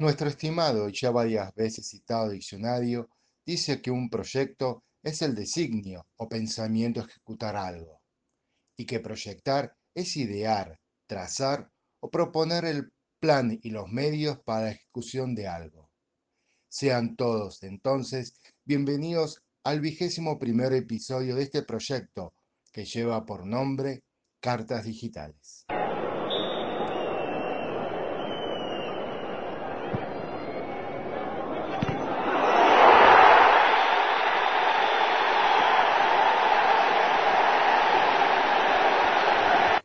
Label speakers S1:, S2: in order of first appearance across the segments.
S1: Nuestro estimado y ya varias veces citado diccionario dice que un proyecto es el designio o pensamiento ejecutar algo, y que proyectar es idear, trazar o proponer el plan y los medios para la ejecución de algo. Sean todos, entonces, bienvenidos al vigésimo primer episodio de este proyecto que lleva por nombre Cartas Digitales.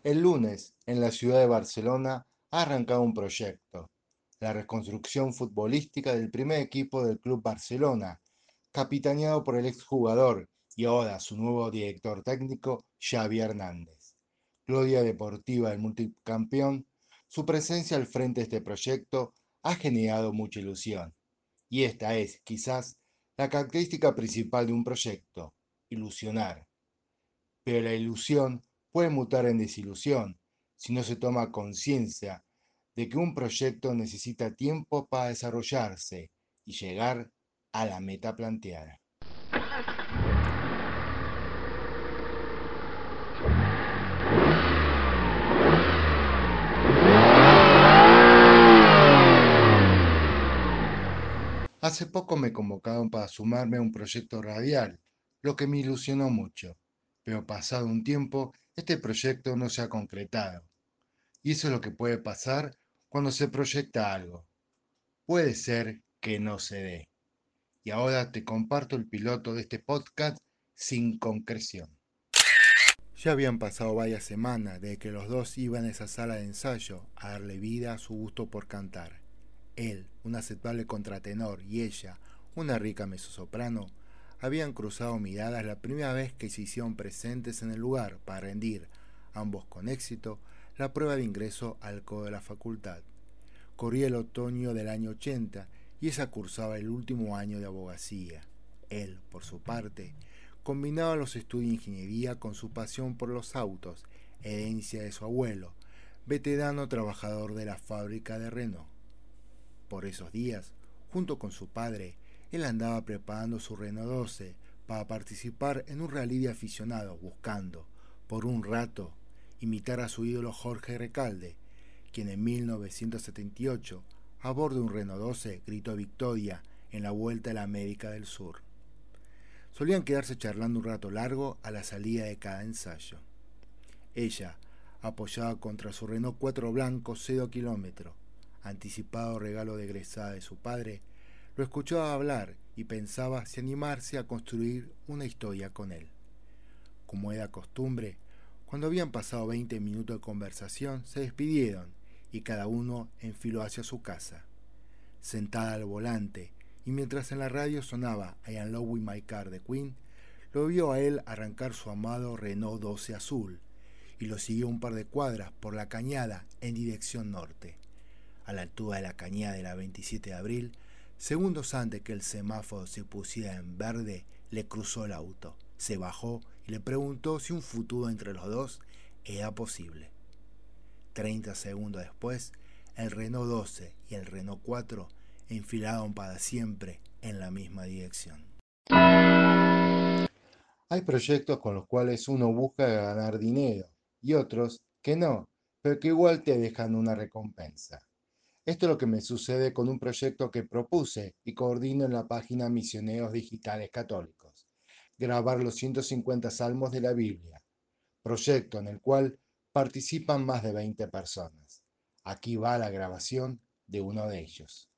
S1: El lunes, en la ciudad de Barcelona, ha arrancado un proyecto, la reconstrucción futbolística del primer equipo del Club Barcelona, capitaneado por el exjugador y ahora su nuevo director técnico, Xavi Hernández. Gloria deportiva del multicampeón, su presencia al frente de este proyecto ha generado mucha ilusión. Y esta es, quizás, la característica principal de un proyecto, ilusionar. Pero la ilusión puede mutar en desilusión si no se toma conciencia de que un proyecto necesita tiempo para desarrollarse y llegar a la meta planteada. Hace poco me convocaron para sumarme a un proyecto radial, lo que me ilusionó mucho, pero pasado un tiempo este proyecto no se ha concretado. Y eso es lo que puede pasar cuando se proyecta algo. Puede ser que no se dé. Y ahora te comparto el piloto de este podcast sin concreción. Ya habían pasado varias semanas desde que los dos iban a esa sala de ensayo a darle vida a su gusto por cantar. Él, un aceptable contratenor, y ella, una rica mezzosoprano, habían cruzado miradas la primera vez que se hicieron presentes en el lugar para rendir, ambos con éxito, la prueba de ingreso al coro de la facultad. Corría el otoño del año 80 y esa cursaba el último año de abogacía. Él, por su parte, combinaba los estudios de ingeniería con su pasión por los autos, herencia de su abuelo, veterano trabajador de la fábrica de Renault. Por esos días, junto con su padre, él andaba preparando su Renault 12 para participar en un rally de aficionados buscando, por un rato, imitar a su ídolo Jorge Recalde, quien en 1978, a bordo de un Renault 12, gritó victoria en la Vuelta a la América del Sur. Solían quedarse charlando un rato largo a la salida de cada ensayo. Ella, apoyada contra su Renault 4 blanco 0 kilómetro, anticipado regalo de de su padre, lo escuchaba hablar y pensaba si animarse a construir una historia con él. Como era costumbre, cuando habían pasado veinte minutos de conversación, se despidieron y cada uno enfiló hacia su casa. Sentada al volante y mientras en la radio sonaba I Am Love With My Car de Queen, lo vio a él arrancar su amado Renault 12 azul y lo siguió un par de cuadras por la cañada en dirección norte. A la altura de la cañada de la 27 de abril, Segundos antes que el semáforo se pusiera en verde, le cruzó el auto, se bajó y le preguntó si un futuro entre los dos era posible. Treinta segundos después, el Renault 12 y el Renault 4 enfilaron para siempre en la misma dirección. Hay proyectos con los cuales uno busca ganar dinero y otros que no, pero que igual te dejan una recompensa. Esto es lo que me sucede con un proyecto que propuse y coordino en la página Misioneros Digitales Católicos, grabar los 150 salmos de la Biblia, proyecto en el cual participan más de 20 personas. Aquí va la grabación de uno de ellos.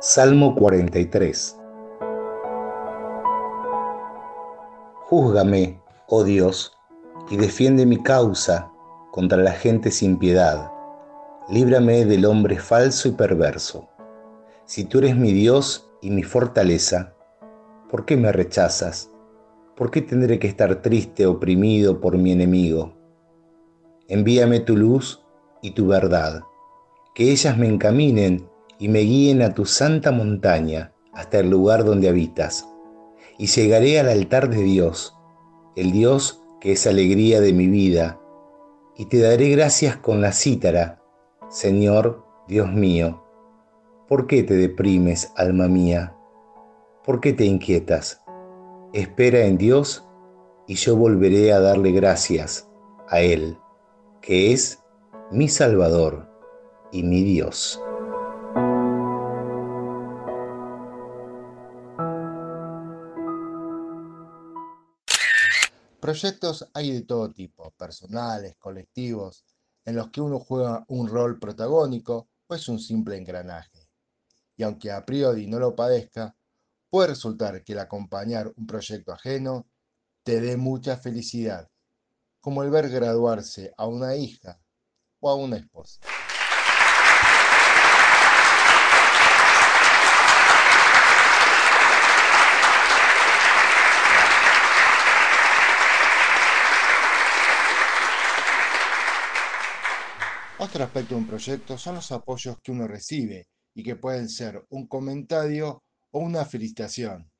S2: Salmo 43 Júzgame, oh Dios, y defiende mi causa contra la gente sin piedad. Líbrame del hombre falso y perverso. Si tú eres mi Dios y mi fortaleza, ¿por qué me rechazas? ¿Por qué tendré que estar triste, oprimido por mi enemigo? Envíame tu luz y tu verdad, que ellas me encaminen y me guíen a tu santa montaña hasta el lugar donde habitas y llegaré al altar de Dios, el Dios que es alegría de mi vida, y te daré gracias con la cítara, Señor Dios mío. ¿Por qué te deprimes, alma mía? ¿Por qué te inquietas? Espera en Dios y yo volveré a darle gracias a Él, que es mi Salvador y mi Dios.
S1: Proyectos hay de todo tipo, personales, colectivos, en los que uno juega un rol protagónico o es un simple engranaje. Y aunque a priori no lo padezca, puede resultar que el acompañar un proyecto ajeno te dé mucha felicidad, como el ver graduarse a una hija o a una esposa. Otro aspecto de un proyecto son los apoyos que uno recibe y que pueden ser un comentario o una felicitación,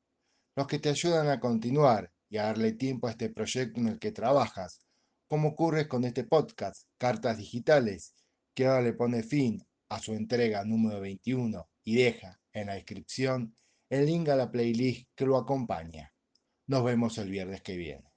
S1: los que te ayudan a continuar y a darle tiempo a este proyecto en el que trabajas, como ocurre con este podcast, Cartas Digitales, que ahora le pone fin a su entrega número 21 y deja en la descripción el link a la playlist que lo acompaña. Nos vemos el viernes que viene.